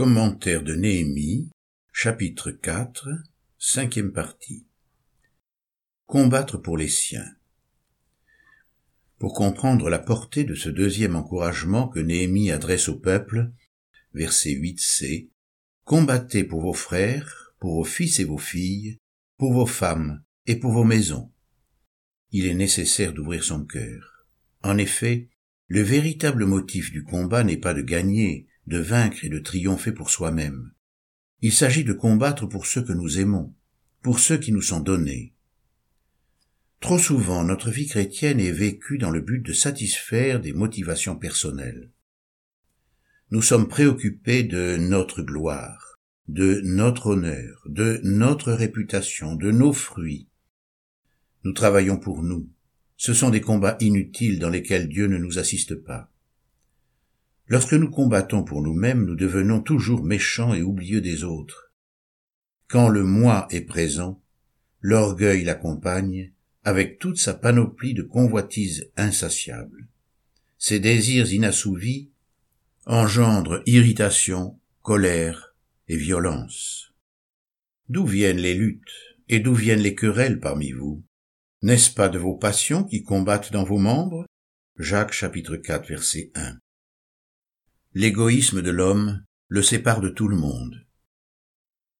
Commentaire de Néhémie, chapitre 4, cinquième partie. Combattre pour les siens. Pour comprendre la portée de ce deuxième encouragement que Néhémie adresse au peuple, verset 8c, combattez pour vos frères, pour vos fils et vos filles, pour vos femmes et pour vos maisons. Il est nécessaire d'ouvrir son cœur. En effet, le véritable motif du combat n'est pas de gagner, de vaincre et de triompher pour soi-même. Il s'agit de combattre pour ceux que nous aimons, pour ceux qui nous sont donnés. Trop souvent, notre vie chrétienne est vécue dans le but de satisfaire des motivations personnelles. Nous sommes préoccupés de notre gloire, de notre honneur, de notre réputation, de nos fruits. Nous travaillons pour nous. Ce sont des combats inutiles dans lesquels Dieu ne nous assiste pas. Lorsque nous combattons pour nous-mêmes, nous devenons toujours méchants et oublieux des autres. Quand le moi est présent, l'orgueil l'accompagne, avec toute sa panoplie de convoitises insatiables. Ses désirs inassouvis engendrent irritation, colère et violence. D'où viennent les luttes et d'où viennent les querelles parmi vous? N'est-ce pas de vos passions qui combattent dans vos membres? Jacques chapitre 4 verset 1. L'égoïsme de l'homme le sépare de tout le monde.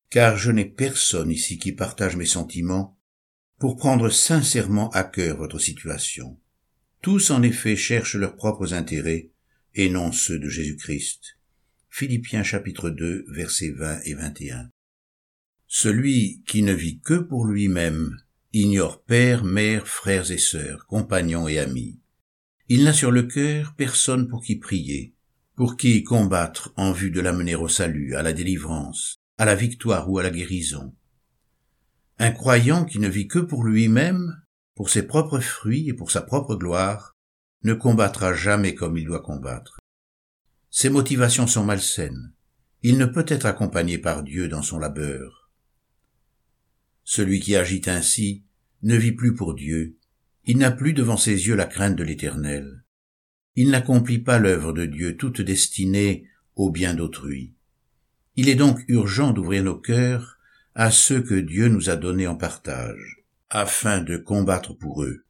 Car je n'ai personne ici qui partage mes sentiments pour prendre sincèrement à cœur votre situation. Tous en effet cherchent leurs propres intérêts et non ceux de Jésus-Christ. Philippiens chapitre 2 versets 20 et 21. Celui qui ne vit que pour lui-même ignore père, mère, frères et sœurs, compagnons et amis. Il n'a sur le cœur personne pour qui prier, pour qui combattre en vue de l'amener au salut, à la délivrance, à la victoire ou à la guérison. Un croyant qui ne vit que pour lui-même, pour ses propres fruits et pour sa propre gloire, ne combattra jamais comme il doit combattre. Ses motivations sont malsaines. Il ne peut être accompagné par Dieu dans son labeur. Celui qui agit ainsi ne vit plus pour Dieu, il n'a plus devant ses yeux la crainte de l'Éternel il n'accomplit pas l'œuvre de Dieu toute destinée au bien d'autrui. Il est donc urgent d'ouvrir nos cœurs à ceux que Dieu nous a donnés en partage, afin de combattre pour eux.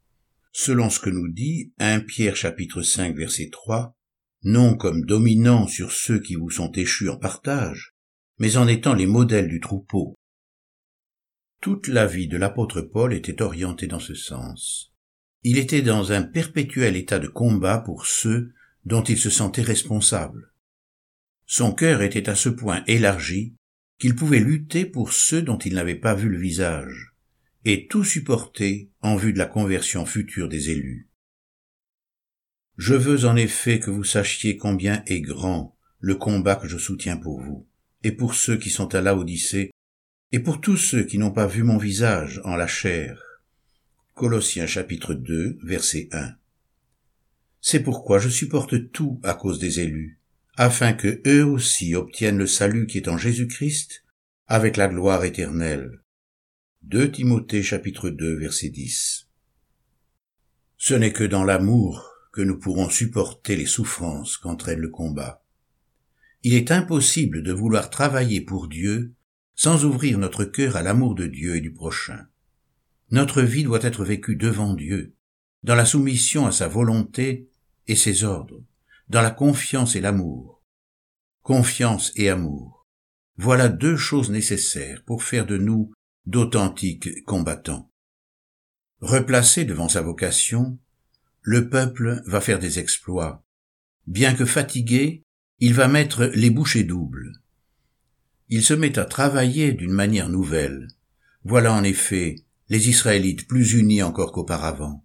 Selon ce que nous dit 1 Pierre chapitre 5 verset 3, non comme dominant sur ceux qui vous sont échus en partage, mais en étant les modèles du troupeau. Toute la vie de l'apôtre Paul était orientée dans ce sens. Il était dans un perpétuel état de combat pour ceux dont il se sentait responsable. Son cœur était à ce point élargi qu'il pouvait lutter pour ceux dont il n'avait pas vu le visage, et tout supporter en vue de la conversion future des élus. Je veux en effet que vous sachiez combien est grand le combat que je soutiens pour vous, et pour ceux qui sont à Odyssée, et pour tous ceux qui n'ont pas vu mon visage en la chair, Colossiens chapitre 2, verset 1. C'est pourquoi je supporte tout à cause des élus, afin que eux aussi obtiennent le salut qui est en Jésus-Christ, avec la gloire éternelle. 2 Timothée chapitre 2, verset 10. Ce n'est que dans l'amour que nous pourrons supporter les souffrances qu'entraîne le combat. Il est impossible de vouloir travailler pour Dieu sans ouvrir notre cœur à l'amour de Dieu et du prochain. Notre vie doit être vécue devant Dieu, dans la soumission à sa volonté et ses ordres, dans la confiance et l'amour. Confiance et amour. Voilà deux choses nécessaires pour faire de nous d'authentiques combattants. Replacé devant sa vocation, le peuple va faire des exploits. Bien que fatigué, il va mettre les bouchées doubles. Il se met à travailler d'une manière nouvelle. Voilà en effet les Israélites plus unis encore qu'auparavant.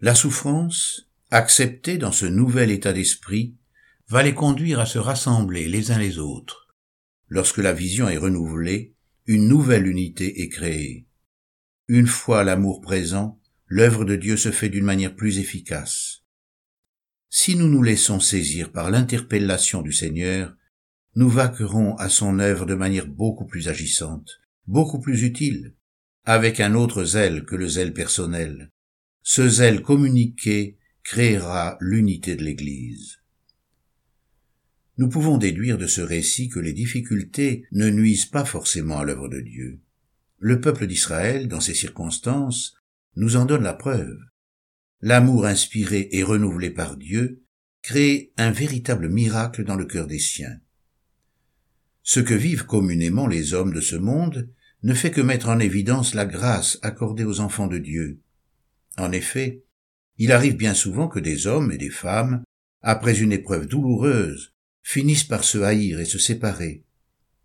La souffrance, acceptée dans ce nouvel état d'esprit, va les conduire à se rassembler les uns les autres. Lorsque la vision est renouvelée, une nouvelle unité est créée. Une fois l'amour présent, l'œuvre de Dieu se fait d'une manière plus efficace. Si nous nous laissons saisir par l'interpellation du Seigneur, nous vaquerons à son œuvre de manière beaucoup plus agissante, beaucoup plus utile, avec un autre zèle que le zèle personnel. Ce zèle communiqué créera l'unité de l'Église. nous pouvons déduire de ce récit que les difficultés ne nuisent pas forcément à l'œuvre de Dieu. Le peuple d'Israël, dans ces circonstances, nous en donne la preuve. L'amour inspiré et renouvelé par Dieu crée un véritable miracle dans le cœur des siens. Ce que vivent communément les hommes de ce monde ne fait que mettre en évidence la grâce accordée aux enfants de Dieu. En effet, il arrive bien souvent que des hommes et des femmes, après une épreuve douloureuse, finissent par se haïr et se séparer.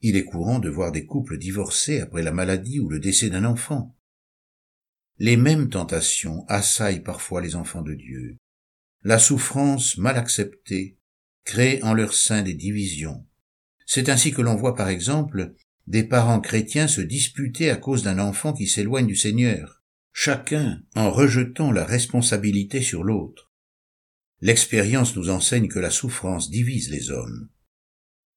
Il est courant de voir des couples divorcés après la maladie ou le décès d'un enfant. Les mêmes tentations assaillent parfois les enfants de Dieu. La souffrance mal acceptée crée en leur sein des divisions. C'est ainsi que l'on voit par exemple des parents chrétiens se disputer à cause d'un enfant qui s'éloigne du Seigneur, chacun en rejetant la responsabilité sur l'autre. L'expérience nous enseigne que la souffrance divise les hommes.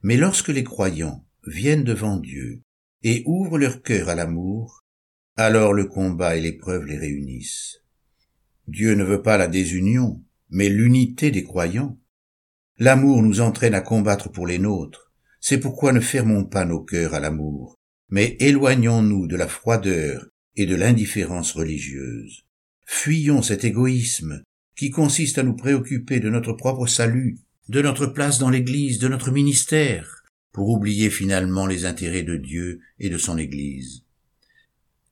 Mais lorsque les croyants viennent devant Dieu et ouvrent leur cœur à l'amour, alors le combat et l'épreuve les réunissent. Dieu ne veut pas la désunion, mais l'unité des croyants. L'amour nous entraîne à combattre pour les nôtres. C'est pourquoi ne fermons pas nos cœurs à l'amour, mais éloignons-nous de la froideur et de l'indifférence religieuse. Fuyons cet égoïsme qui consiste à nous préoccuper de notre propre salut, de notre place dans l'Église, de notre ministère, pour oublier finalement les intérêts de Dieu et de son Église.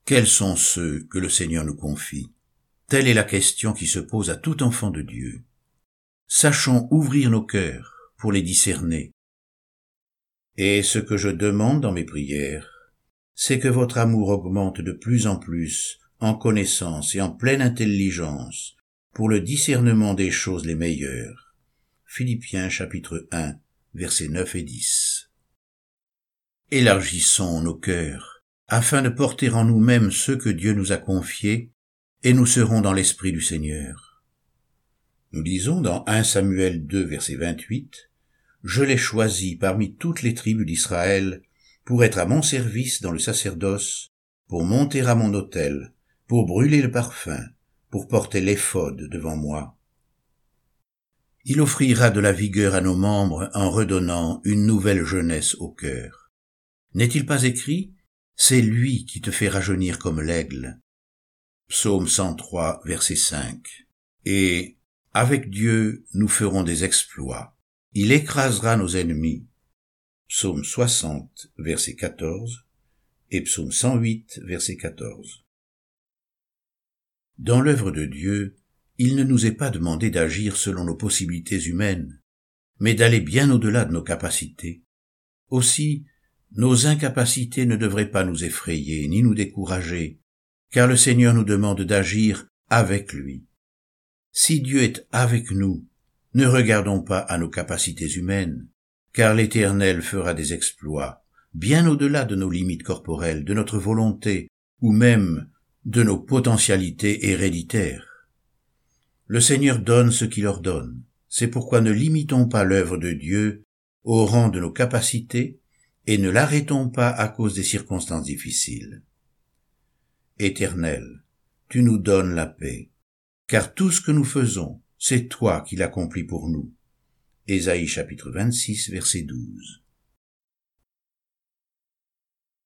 Quels sont ceux que le Seigneur nous confie? Telle est la question qui se pose à tout enfant de Dieu. Sachons ouvrir nos cœurs pour les discerner. Et ce que je demande dans mes prières, c'est que votre amour augmente de plus en plus en connaissance et en pleine intelligence pour le discernement des choses les meilleures. Philippiens chapitre 1 versets 9 et 10. Élargissons nos cœurs, afin de porter en nous-mêmes ceux que Dieu nous a confiés, et nous serons dans l'esprit du Seigneur. Nous disons dans 1 Samuel 2 verset 28, Je l'ai choisi parmi toutes les tribus d'Israël pour être à mon service dans le sacerdoce, pour monter à mon autel, pour brûler le parfum, pour porter l'éphode devant moi. Il offrira de la vigueur à nos membres en redonnant une nouvelle jeunesse au cœur. N'est-il pas écrit C'est lui qui te fait rajeunir comme l'aigle. Psaume 103, verset 5. Et avec Dieu, nous ferons des exploits. Il écrasera nos ennemis. Psaume 60, verset 14 et Psaume 108, verset 14. Dans l'œuvre de Dieu, il ne nous est pas demandé d'agir selon nos possibilités humaines, mais d'aller bien au-delà de nos capacités. Aussi, nos incapacités ne devraient pas nous effrayer ni nous décourager, car le Seigneur nous demande d'agir avec lui. Si Dieu est avec nous, ne regardons pas à nos capacités humaines, car l'Éternel fera des exploits, bien au-delà de nos limites corporelles, de notre volonté, ou même de nos potentialités héréditaires. Le Seigneur donne ce qu'il ordonne. C'est pourquoi ne limitons pas l'œuvre de Dieu au rang de nos capacités et ne l'arrêtons pas à cause des circonstances difficiles. Éternel, tu nous donnes la paix, car tout ce que nous faisons, c'est toi qui l'accomplis pour nous. Ésaïe chapitre 26 verset 12.